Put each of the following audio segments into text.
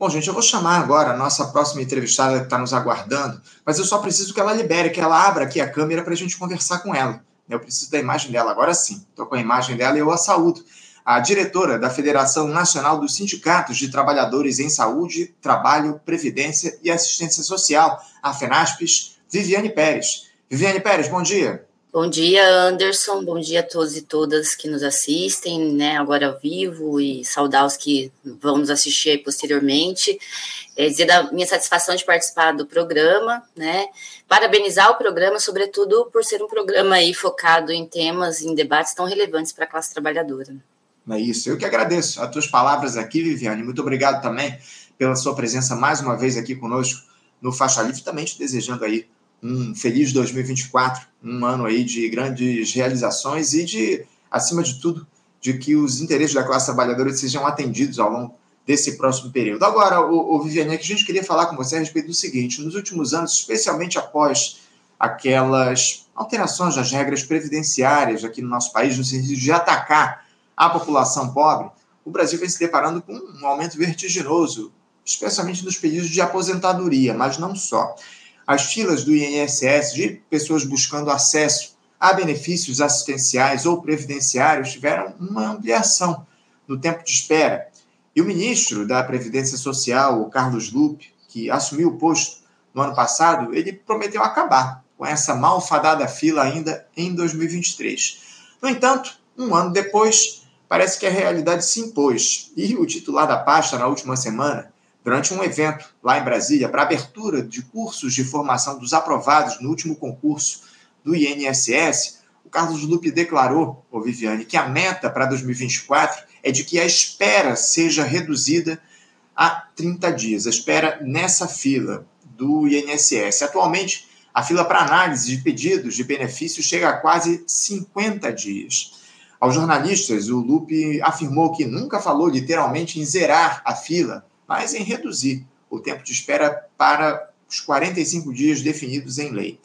Bom, gente, eu vou chamar agora a nossa próxima entrevistada que está nos aguardando, mas eu só preciso que ela libere, que ela abra aqui a câmera para a gente conversar com ela. Eu preciso da imagem dela, agora sim. Estou com a imagem dela e eu a saúdo. A diretora da Federação Nacional dos Sindicatos de Trabalhadores em Saúde, Trabalho, Previdência e Assistência Social, a FENASPES, Viviane Pérez. Viviane Pérez, bom dia. Bom dia, Anderson. Bom dia a todos e todas que nos assistem, né, agora ao vivo, e saudar os que vão nos assistir aí posteriormente. É, dizer da minha satisfação de participar do programa, né, parabenizar o programa, sobretudo por ser um programa aí focado em temas, em debates tão relevantes para a classe trabalhadora. É isso. Eu que agradeço as tuas palavras aqui, Viviane. Muito obrigado também pela sua presença mais uma vez aqui conosco no Faixa Livre, também te desejando aí um feliz 2024, um ano aí de grandes realizações e de, acima de tudo, de que os interesses da classe trabalhadora sejam atendidos ao longo desse próximo período. Agora, o, o Viviane, que a gente queria falar com você a respeito do seguinte: nos últimos anos, especialmente após aquelas alterações das regras previdenciárias aqui no nosso país, no sentido de atacar a população pobre, o Brasil vem se deparando com um aumento vertiginoso, especialmente nos períodos de aposentadoria, mas não só as filas do INSS de pessoas buscando acesso a benefícios assistenciais ou previdenciários tiveram uma ampliação no tempo de espera. E o ministro da Previdência Social, o Carlos Lupe, que assumiu o posto no ano passado, ele prometeu acabar com essa malfadada fila ainda em 2023. No entanto, um ano depois, parece que a realidade se impôs e o titular da pasta, na última semana, durante um evento lá em Brasília para abertura de cursos de formação dos aprovados no último concurso do INSS, o Carlos Lupe declarou, ô Viviane, que a meta para 2024 é de que a espera seja reduzida a 30 dias, a espera nessa fila do INSS. Atualmente, a fila para análise de pedidos de benefícios chega a quase 50 dias. Aos jornalistas, o Lupe afirmou que nunca falou literalmente em zerar a fila, mas em reduzir o tempo de espera para os 45 dias definidos em lei.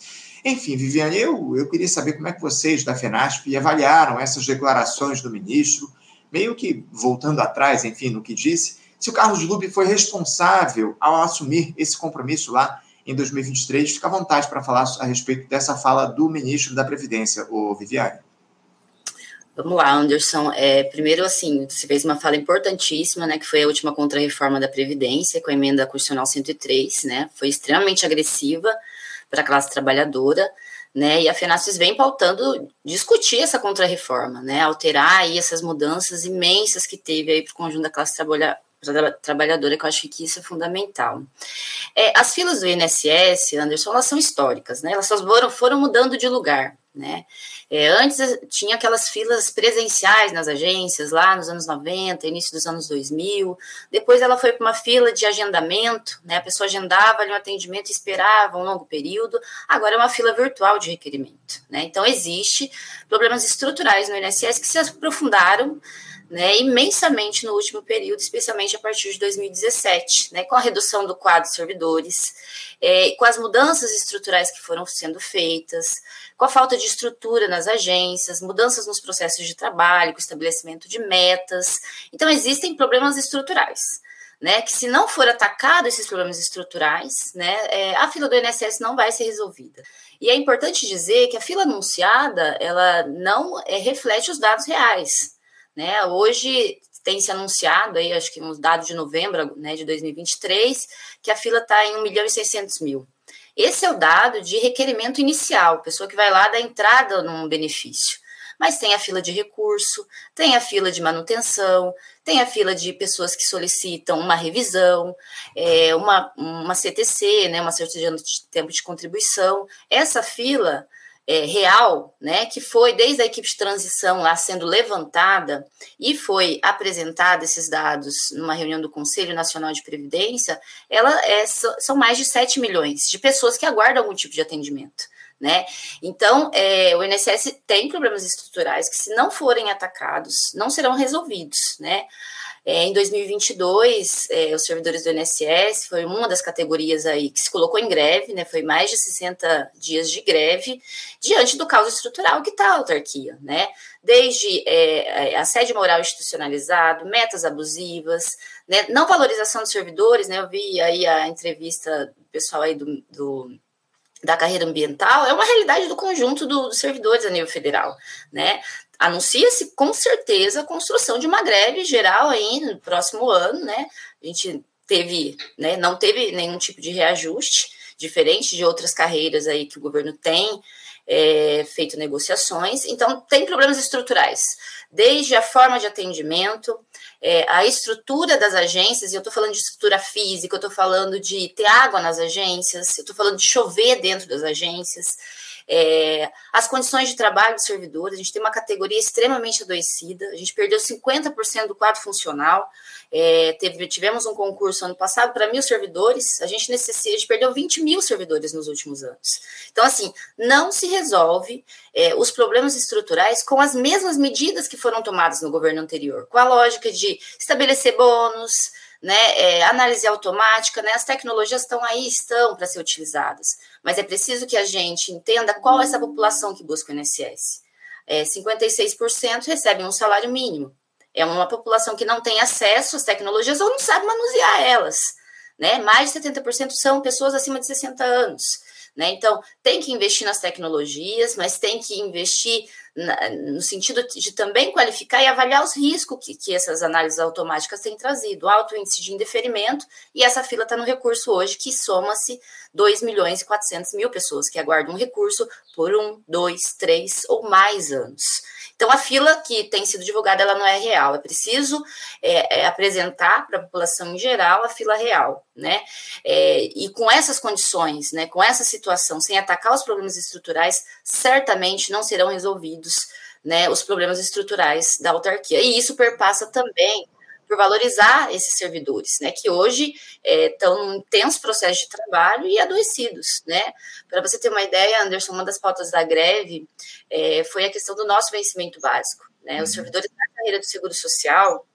Enfim, Viviane, eu, eu queria saber como é que vocês da FENASP avaliaram essas declarações do ministro, meio que voltando atrás, enfim, no que disse, se o Carlos Lupe foi responsável ao assumir esse compromisso lá em 2023. Fica à vontade para falar a respeito dessa fala do ministro da Previdência, o Viviane. Vamos lá, Anderson. É, primeiro, assim, você fez uma fala importantíssima, né, que foi a última contra-reforma da Previdência, com a emenda constitucional 103, né, foi extremamente agressiva para a classe trabalhadora, né, e a FENASFES vem pautando discutir essa contra-reforma, né, alterar aí essas mudanças imensas que teve aí para o conjunto da classe trabalha trabalhadora, que eu acho que isso é fundamental. É, as filas do INSS, Anderson, elas são históricas, né, elas só foram, foram mudando de lugar, né? É, antes tinha aquelas filas presenciais nas agências, lá nos anos 90, início dos anos 2000. Depois ela foi para uma fila de agendamento, né? a pessoa agendava ali um atendimento e esperava um longo período. Agora é uma fila virtual de requerimento. Né? Então, existe problemas estruturais no INSS que se aprofundaram né, imensamente no último período, especialmente a partir de 2017, né, com a redução do quadro de servidores, é, com as mudanças estruturais que foram sendo feitas, com a falta de estrutura nas agências, mudanças nos processos de trabalho, com o estabelecimento de metas. Então, existem problemas estruturais. Né, que se não for atacado esses problemas estruturais, né, é, a fila do INSS não vai ser resolvida. E é importante dizer que a fila anunciada, ela não é, reflete os dados reais, né? Hoje tem se anunciado, aí, acho que uns dados de novembro né, de 2023, que a fila está em 1 milhão e 600 mil. Esse é o dado de requerimento inicial, pessoa que vai lá dar entrada num benefício. Mas tem a fila de recurso, tem a fila de manutenção, tem a fila de pessoas que solicitam uma revisão, é, uma, uma CTC, né, uma certidão de tempo de contribuição. Essa fila é, real, né, que foi desde a equipe de transição lá sendo levantada e foi apresentada esses dados numa reunião do Conselho Nacional de Previdência, ela é, são mais de 7 milhões de pessoas que aguardam algum tipo de atendimento. Né? Então, é, o INSS tem problemas estruturais que, se não forem atacados, não serão resolvidos. Né? É, em 2022, é, os servidores do INSS foi uma das categorias aí que se colocou em greve, né? Foi mais de 60 dias de greve diante do caos estrutural que está a autarquia, né? Desde é, é assédio moral institucionalizado, metas abusivas, né? não valorização dos servidores, né? Eu vi aí a entrevista do pessoal aí do, do da carreira ambiental é uma realidade do conjunto do, dos servidores a nível federal, né? Anuncia-se com certeza a construção de uma greve geral aí no próximo ano, né? A gente teve, né, não teve nenhum tipo de reajuste, diferente de outras carreiras aí que o governo tem é, feito negociações. Então, tem problemas estruturais, desde a forma de atendimento, é, a estrutura das agências, e eu estou falando de estrutura física, eu estou falando de ter água nas agências, eu estou falando de chover dentro das agências, é, as condições de trabalho dos servidores, a gente tem uma categoria extremamente adoecida, a gente perdeu 50% do quadro funcional, é, teve, tivemos um concurso ano passado para mil servidores, a gente necessita, a gente perdeu 20 mil servidores nos últimos anos. Então, assim, não se resolve é, os problemas estruturais com as mesmas medidas que foram tomadas no governo anterior, com a lógica de estabelecer bônus, né, é, análise automática, né, as tecnologias estão aí, estão para ser utilizadas, mas é preciso que a gente entenda qual é essa população que busca o INSS. É, 56% recebem um salário mínimo. É uma população que não tem acesso às tecnologias ou não sabe manusear elas. Né? Mais de 70% são pessoas acima de 60 anos. Né? Então, tem que investir nas tecnologias, mas tem que investir na, no sentido de também qualificar e avaliar os riscos que, que essas análises automáticas têm trazido, alto índice de indeferimento, e essa fila está no recurso hoje, que soma-se 2 milhões e 400 mil pessoas que aguardam um recurso por um, dois, três ou mais anos. Então, a fila que tem sido divulgada, ela não é real. É preciso é, é, apresentar para a população em geral a fila real, né? É, e com essas condições, né, com essa situação, sem atacar os problemas estruturais, certamente não serão resolvidos né, os problemas estruturais da autarquia. E isso perpassa também por valorizar esses servidores, né, que hoje estão é, num intenso processo de trabalho e adoecidos, né. Para você ter uma ideia, Anderson, uma das pautas da greve é, foi a questão do nosso vencimento básico, né. Os uhum. servidores da carreira do Seguro Social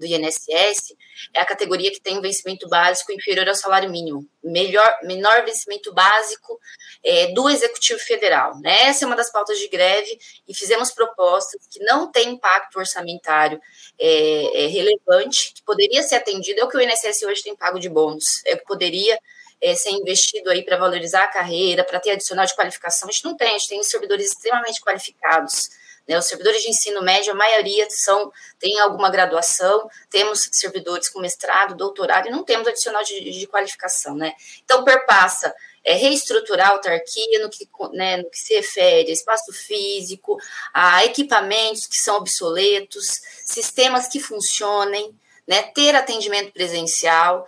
do INSS é a categoria que tem um vencimento básico inferior ao salário mínimo, melhor, menor vencimento básico é, do Executivo Federal. Né? Essa é uma das pautas de greve e fizemos propostas que não têm impacto orçamentário é, é relevante, que poderia ser atendido, é o que o INSS hoje tem pago de bônus, é o que poderia é, ser investido aí para valorizar a carreira, para ter adicional de qualificação. A gente não tem, a gente tem servidores extremamente qualificados né? Os servidores de ensino médio, a maioria são tem alguma graduação, temos servidores com mestrado, doutorado, e não temos adicional de, de qualificação. Né? Então, perpassa é, reestruturar a autarquia no que, né, no que se refere a espaço físico, a equipamentos que são obsoletos, sistemas que funcionem, né, ter atendimento presencial,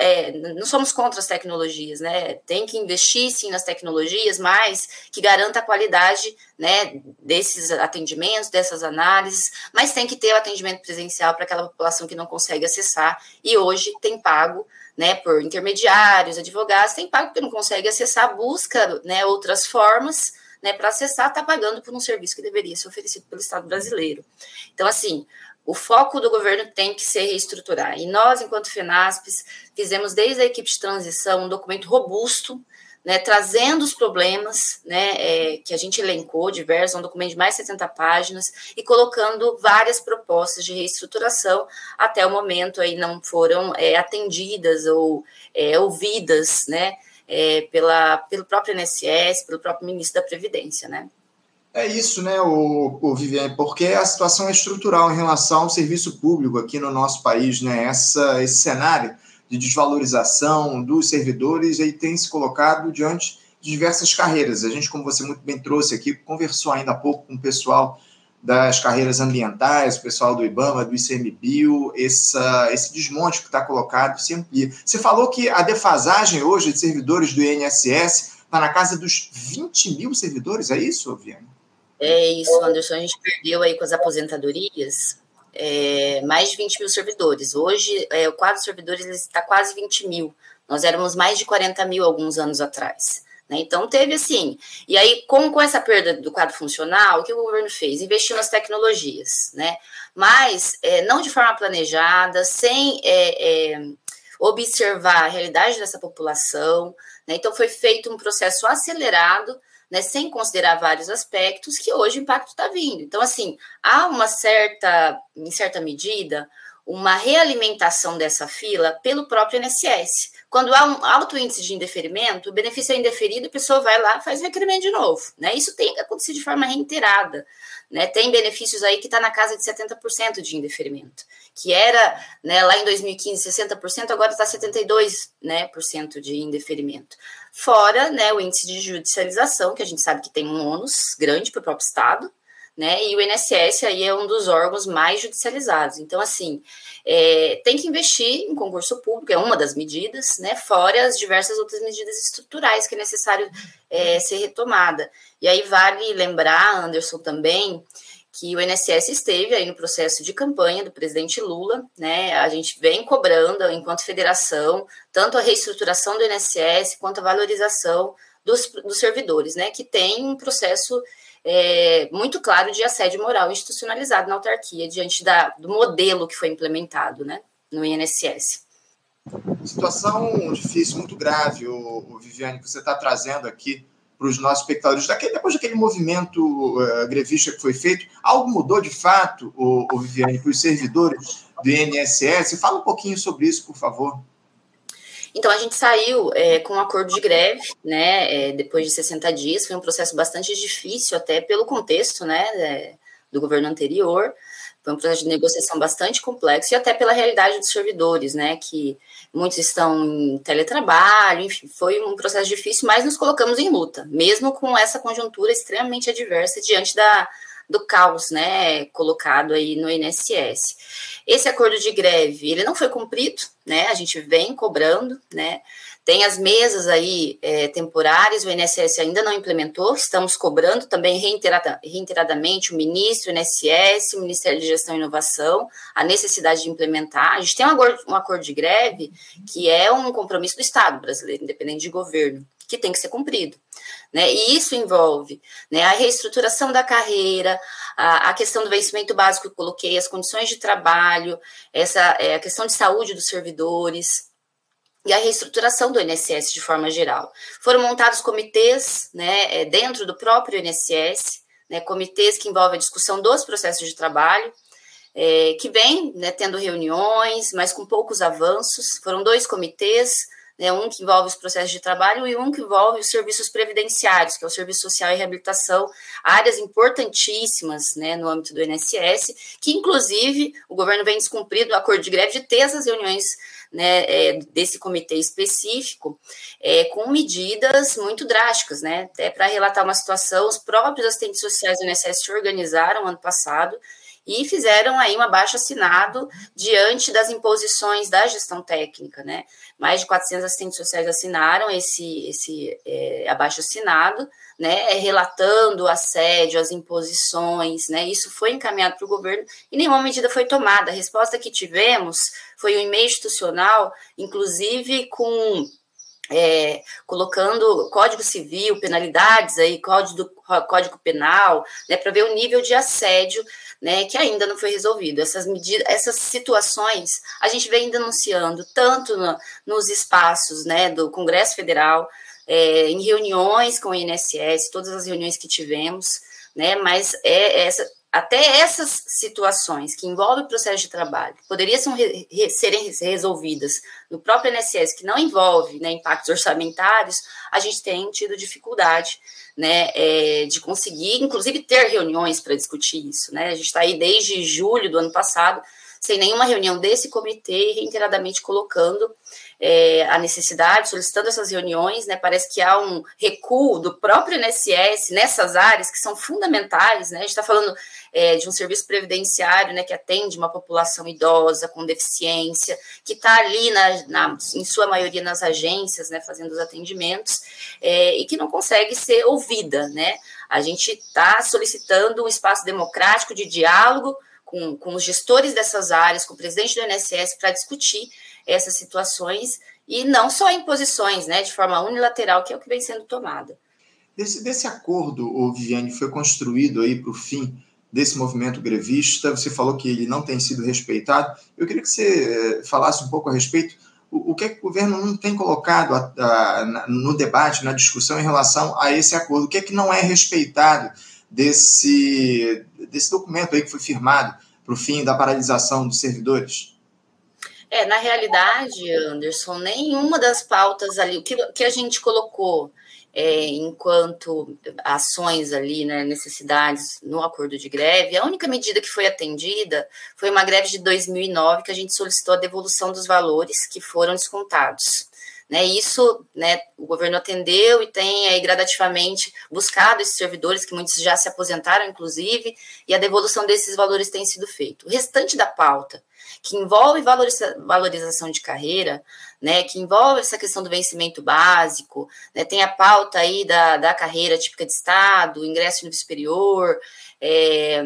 é, não somos contra as tecnologias, né? Tem que investir sim nas tecnologias, mas que garanta a qualidade, né, desses atendimentos, dessas análises, mas tem que ter o atendimento presencial para aquela população que não consegue acessar e hoje tem pago, né, por intermediários, advogados, tem pago porque não consegue acessar, busca, né, outras formas, né, para acessar, está pagando por um serviço que deveria ser oferecido pelo Estado brasileiro. Então, assim, o foco do governo tem que ser reestruturar. E nós, enquanto FENASPES, fizemos desde a equipe de transição um documento robusto, né, trazendo os problemas né, é, que a gente elencou, diversos, um documento de mais de 70 páginas, e colocando várias propostas de reestruturação, até o momento aí não foram é, atendidas ou é, ouvidas né, é, pela, pelo próprio INSS, pelo próprio ministro da Previdência. Né. É isso, né, o, o Viviane, porque a situação é estrutural em relação ao serviço público aqui no nosso país, né? Essa, esse cenário de desvalorização dos servidores aí tem se colocado diante de diversas carreiras. A gente, como você muito bem trouxe aqui, conversou ainda há pouco com o pessoal das carreiras ambientais, o pessoal do IBAMA, do ICMBio, essa, esse desmonte que está colocado se amplia. Você falou que a defasagem hoje de servidores do INSS está na casa dos 20 mil servidores, é isso, Viviane? É isso, Anderson. A gente perdeu aí com as aposentadorias é, mais de 20 mil servidores. Hoje, é, o quadro de servidores está quase 20 mil. Nós éramos mais de 40 mil alguns anos atrás. Né? Então, teve assim. E aí, com, com essa perda do quadro funcional, o que o governo fez? Investiu nas tecnologias, né? mas é, não de forma planejada, sem é, é, observar a realidade dessa população. Né? Então, foi feito um processo acelerado né, sem considerar vários aspectos que hoje o impacto está vindo. Então, assim, há uma certa, em certa medida, uma realimentação dessa fila pelo próprio INSS. Quando há um alto índice de indeferimento, o benefício é indeferido, a pessoa vai lá faz o requerimento de novo. Né? Isso tem que acontecer de forma reiterada. Né? Tem benefícios aí que está na casa de 70% de indeferimento, que era né, lá em 2015 60%, agora está 72% né, por cento de indeferimento. Fora né, o índice de judicialização, que a gente sabe que tem um ônus grande para o próprio Estado, né? E o INSS aí é um dos órgãos mais judicializados. Então, assim, é, tem que investir em concurso público, é uma das medidas, né? Fora as diversas outras medidas estruturais que é necessário é, ser retomada. E aí vale lembrar, Anderson, também, que o INSS esteve aí no processo de campanha do presidente Lula, né? A gente vem cobrando, enquanto federação, tanto a reestruturação do INSS quanto a valorização dos, dos servidores, né? Que tem um processo é, muito claro de assédio moral institucionalizado na autarquia diante da, do modelo que foi implementado né, no INSS. Situação difícil, muito grave, o, o Viviane, que você está trazendo aqui para os nossos espectadores. Daquele, depois daquele movimento uh, grevista que foi feito, algo mudou de fato, o, o Viviane, para os servidores do INSS? Fala um pouquinho sobre isso, por favor. Então, a gente saiu é, com um acordo de greve, né, é, depois de 60 dias, foi um processo bastante difícil, até pelo contexto, né, é, do governo anterior, foi um processo de negociação bastante complexo e até pela realidade dos servidores, né, que muitos estão em teletrabalho, enfim, foi um processo difícil, mas nos colocamos em luta, mesmo com essa conjuntura extremamente adversa diante da, do caos, né, colocado aí no INSS. Esse acordo de greve, ele não foi cumprido, né, a gente vem cobrando, né, tem as mesas aí é, temporárias, o INSS ainda não implementou, estamos cobrando também reiterada, reiteradamente o ministro, o INSS, o Ministério de Gestão e Inovação, a necessidade de implementar. A gente tem um acordo, um acordo de greve que é um compromisso do Estado brasileiro, independente de governo que tem que ser cumprido. Né? E isso envolve né, a reestruturação da carreira, a, a, questão do vencimento básico que eu coloquei, as condições de trabalho, essa é, a questão de saúde dos servidores e a reestruturação do INSS de forma geral. Foram montados comitês né, é, dentro do próprio INSS, né, comitês que envolvem a discussão dos processos de trabalho, é, que vem né, tendo reuniões, mas com poucos avanços. Foram dois comitês, né, um que envolve os processos de trabalho e um que envolve os serviços previdenciários, que é o Serviço Social e Reabilitação, áreas importantíssimas né, no âmbito do INSS, que inclusive o governo vem descumprindo o acordo de greve de ter essas reuniões né, é, desse comitê específico, é, com medidas muito drásticas, né, até para relatar uma situação, os próprios assistentes sociais do INSS se organizaram ano passado e fizeram aí um abaixo assinado diante das imposições da gestão técnica, né? Mais de 400 assistentes sociais assinaram esse, esse é, abaixo assinado, né? Relatando o assédio, as imposições, né? Isso foi encaminhado para o governo e nenhuma medida foi tomada. A resposta que tivemos foi um e-mail institucional, inclusive com é, colocando código civil, penalidades aí, código, código penal, né, para ver o nível de assédio né, que ainda não foi resolvido. Essas medidas, essas situações a gente vem denunciando tanto no, nos espaços né, do Congresso Federal, é, em reuniões com o INSS, todas as reuniões que tivemos, né, mas é essa até essas situações que envolvem o processo de trabalho, poderiam re, re, serem resolvidas no próprio INSS, que não envolve né, impactos orçamentários, a gente tem tido dificuldade né, é, de conseguir, inclusive, ter reuniões para discutir isso. Né? A gente está aí desde julho do ano passado, sem nenhuma reunião desse comitê, reiteradamente colocando é, a necessidade, solicitando essas reuniões, né? Parece que há um recuo do próprio INSS nessas áreas que são fundamentais, né? A gente está falando é, de um serviço previdenciário, né, que atende uma população idosa com deficiência, que está ali na, na, em sua maioria nas agências, né, fazendo os atendimentos, é, e que não consegue ser ouvida, né? A gente está solicitando um espaço democrático de diálogo com, com os gestores dessas áreas, com o presidente do INSS, para discutir essas situações e não só imposições, né, de forma unilateral, que é o que vem sendo tomada. Desse, desse acordo, o Viviane, foi construído aí para o fim desse movimento grevista, você falou que ele não tem sido respeitado. Eu queria que você eh, falasse um pouco a respeito o, o que, é que o governo não tem colocado a, a, no debate, na discussão em relação a esse acordo, o que é que não é respeitado desse, desse documento aí que foi firmado para o fim da paralisação dos servidores? É, na realidade, Anderson, nenhuma das pautas ali, o que, que a gente colocou é, enquanto ações ali, né, necessidades no acordo de greve, a única medida que foi atendida foi uma greve de 2009 que a gente solicitou a devolução dos valores que foram descontados. Né, isso, né, o governo atendeu e tem aí gradativamente buscado esses servidores, que muitos já se aposentaram, inclusive, e a devolução desses valores tem sido feita. O restante da pauta, que envolve valoriza valorização de carreira, né, que envolve essa questão do vencimento básico, né, tem a pauta aí da, da carreira típica de Estado, ingresso no superior, é,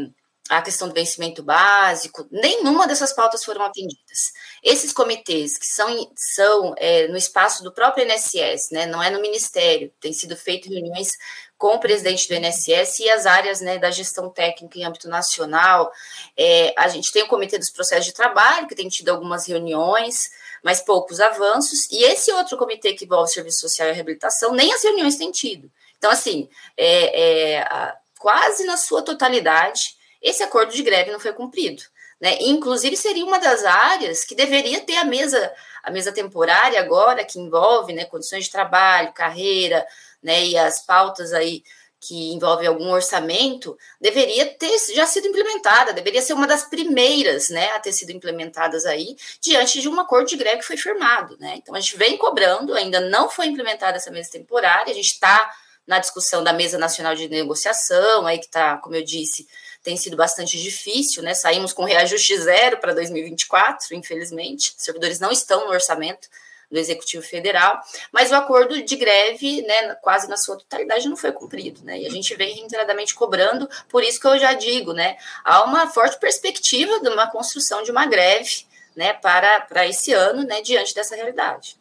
a questão do vencimento básico, nenhuma dessas pautas foram atendidas. Esses comitês que são, são é, no espaço do próprio INSS, né, não é no Ministério, tem sido feito reuniões com o presidente do INSS e as áreas né, da gestão técnica em âmbito nacional. É, a gente tem o Comitê dos Processos de Trabalho, que tem tido algumas reuniões, mas poucos avanços, e esse outro comitê que envolve Serviço Social e Reabilitação, nem as reuniões têm tido. Então, assim, é, é, a, quase na sua totalidade, esse acordo de greve não foi cumprido. Né? Inclusive, seria uma das áreas que deveria ter a mesa, a mesa temporária agora, que envolve né, condições de trabalho, carreira, né, e as pautas aí que envolve algum orçamento, deveria ter já sido implementada, deveria ser uma das primeiras, né, a ter sido implementadas aí, diante de um acordo de greve que foi firmado, né? Então a gente vem cobrando, ainda não foi implementada essa mesa temporária, a gente está na discussão da mesa nacional de negociação, aí que está, como eu disse, tem sido bastante difícil, né? Saímos com reajuste zero para 2024, infelizmente, os servidores não estão no orçamento do Executivo Federal, mas o acordo de greve, né, quase na sua totalidade, não foi cumprido, né? E a gente vem reiteradamente cobrando, por isso que eu já digo, né? Há uma forte perspectiva de uma construção de uma greve, né, para, para esse ano, né, diante dessa realidade.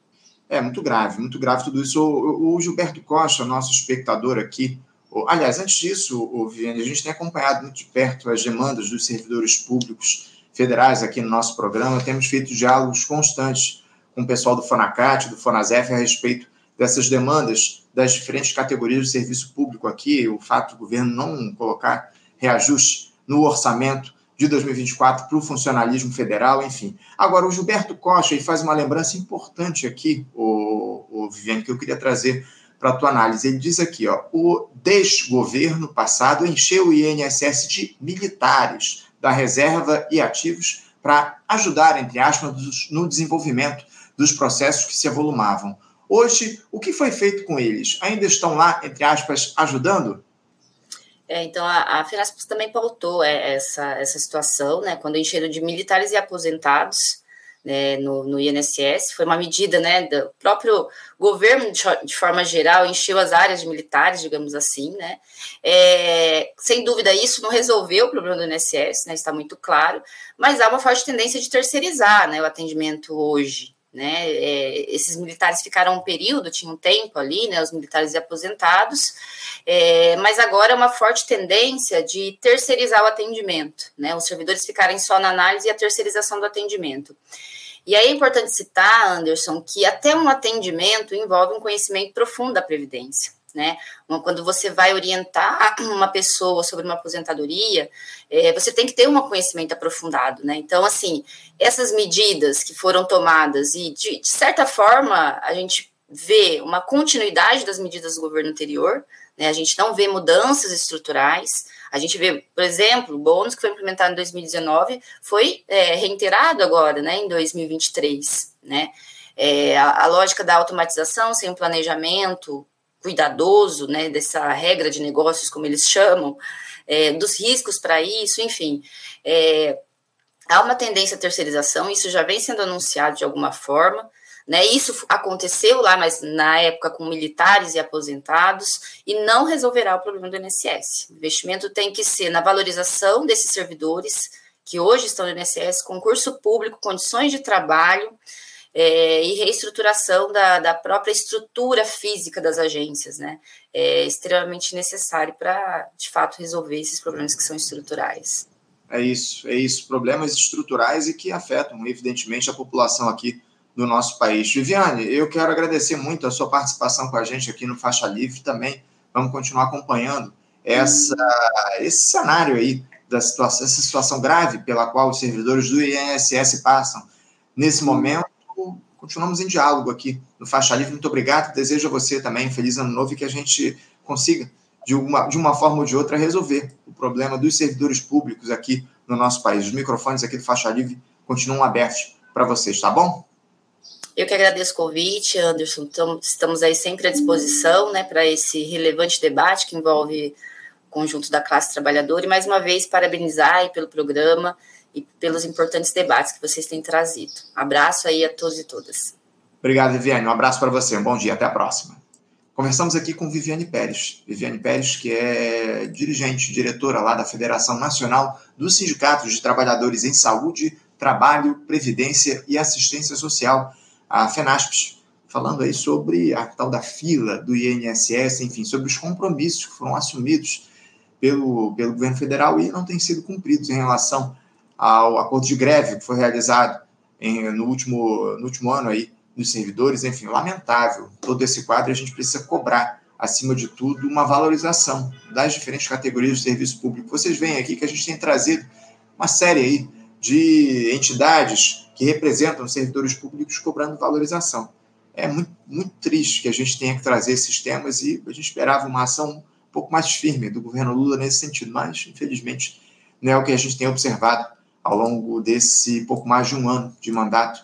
É muito grave, muito grave tudo isso. O, Gilberto Costa, nosso espectador aqui, aliás, antes disso, Viviane, a gente tem acompanhado muito de perto as demandas dos servidores públicos federais aqui no nosso programa, temos feito diálogos constantes com o pessoal do FONACAT, do FONASEF, a respeito dessas demandas das diferentes categorias de serviço público aqui, o fato do governo não colocar reajuste no orçamento de 2024 para o funcionalismo federal, enfim. Agora, o Gilberto Costa ele faz uma lembrança importante aqui, o, o Viviane, que eu queria trazer para a tua análise. Ele diz aqui, ó, o desgoverno passado encheu o INSS de militares da reserva e ativos para ajudar, entre aspas, no desenvolvimento dos processos que se evolumavam. Hoje, o que foi feito com eles? Ainda estão lá, entre aspas, ajudando? É, então, a, a Finaspas também pautou é, essa, essa situação, né, quando encheram de militares e aposentados né, no, no INSS. Foi uma medida né, do próprio governo, de, de, forma geral, encheu as áreas de militares, digamos assim. Né. É, sem dúvida, isso não resolveu o problema do INSS, né, está muito claro, mas há uma forte tendência de terceirizar né, o atendimento hoje. Né, é, esses militares ficaram um período, tinham um tempo ali, né, os militares aposentados, é, mas agora é uma forte tendência de terceirizar o atendimento, né, os servidores ficarem só na análise e a terceirização do atendimento. E aí é importante citar, Anderson, que até um atendimento envolve um conhecimento profundo da Previdência né? Quando você vai orientar uma pessoa sobre uma aposentadoria, é, você tem que ter um conhecimento aprofundado, né? Então, assim, essas medidas que foram tomadas e, de, de certa forma, a gente vê uma continuidade das medidas do governo anterior, né? A gente não vê mudanças estruturais, a gente vê, por exemplo, o bônus que foi implementado em 2019 foi é, reiterado agora, né, em 2023, né? É, a, a, lógica da automatização sem planejamento, cuidadoso, né, dessa regra de negócios, como eles chamam, é, dos riscos para isso, enfim. É, há uma tendência à terceirização, isso já vem sendo anunciado de alguma forma, né, isso aconteceu lá, mas na época com militares e aposentados, e não resolverá o problema do INSS. O investimento tem que ser na valorização desses servidores que hoje estão no INSS, concurso público, condições de trabalho, é, e reestruturação da, da própria estrutura física das agências, né? É extremamente necessário para, de fato, resolver esses problemas que são estruturais. É isso, é isso. Problemas estruturais e que afetam, evidentemente, a população aqui do nosso país. Viviane, eu quero agradecer muito a sua participação com a gente aqui no Faixa Livre também. Vamos continuar acompanhando essa, esse cenário aí da situação, essa situação grave pela qual os servidores do INSS passam. Nesse momento, continuamos em diálogo aqui no Faixa Livre. Muito obrigado. Desejo a você também um feliz ano novo e que a gente consiga, de uma, de uma forma ou de outra, resolver o problema dos servidores públicos aqui no nosso país. Os microfones aqui do Faixa Livre continuam abertos para vocês, tá bom? Eu que agradeço o convite, Anderson. Estamos aí sempre à disposição né, para esse relevante debate que envolve o conjunto da classe trabalhadora. E mais uma vez, parabenizar pelo programa e pelos importantes debates que vocês têm trazido. Abraço aí a todos e todas. Obrigado, Viviane. Um abraço para você. Um bom dia. Até a próxima. Conversamos aqui com Viviane Pérez. Viviane Pérez, que é dirigente, diretora lá da Federação Nacional dos Sindicatos de Trabalhadores em Saúde, Trabalho, Previdência e Assistência Social a FENASPES, falando aí sobre a tal da fila do INSS, enfim, sobre os compromissos que foram assumidos pelo, pelo governo federal e não têm sido cumpridos em relação ao acordo de greve que foi realizado em, no, último, no último ano aí dos servidores, enfim, lamentável todo esse quadro, a gente precisa cobrar, acima de tudo, uma valorização das diferentes categorias de serviço público. Vocês veem aqui que a gente tem trazido uma série aí de entidades que representam servidores públicos cobrando valorização. É muito, muito triste que a gente tenha que trazer esses temas e a gente esperava uma ação um pouco mais firme do governo Lula nesse sentido, mas infelizmente não é o que a gente tem observado ao longo desse pouco mais de um ano de mandato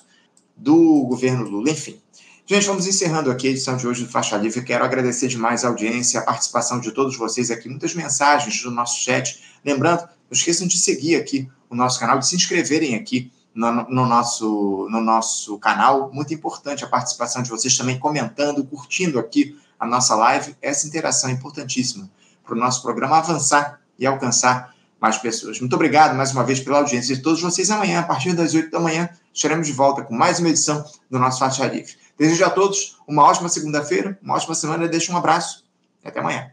do governo Lula. Enfim, gente, vamos encerrando aqui a edição de hoje do Faixa Livre. Quero agradecer demais a audiência, a participação de todos vocês aqui, muitas mensagens no nosso chat. Lembrando, não esqueçam de seguir aqui o nosso canal, de se inscreverem aqui no, no, nosso, no nosso canal. Muito importante a participação de vocês também comentando, curtindo aqui a nossa live. Essa interação é importantíssima para o nosso programa avançar e alcançar mais pessoas. Muito obrigado mais uma vez pela audiência de todos vocês. Amanhã, a partir das 8 da manhã, estaremos de volta com mais uma edição do nosso Faixa Livre. Desejo a todos uma ótima segunda-feira, uma ótima semana. Deixo um abraço e até amanhã.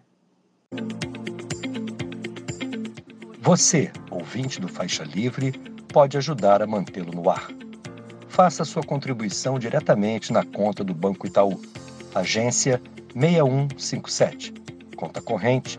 Você, ouvinte do Faixa Livre, pode ajudar a mantê-lo no ar. Faça sua contribuição diretamente na conta do Banco Itaú, agência 6157, conta corrente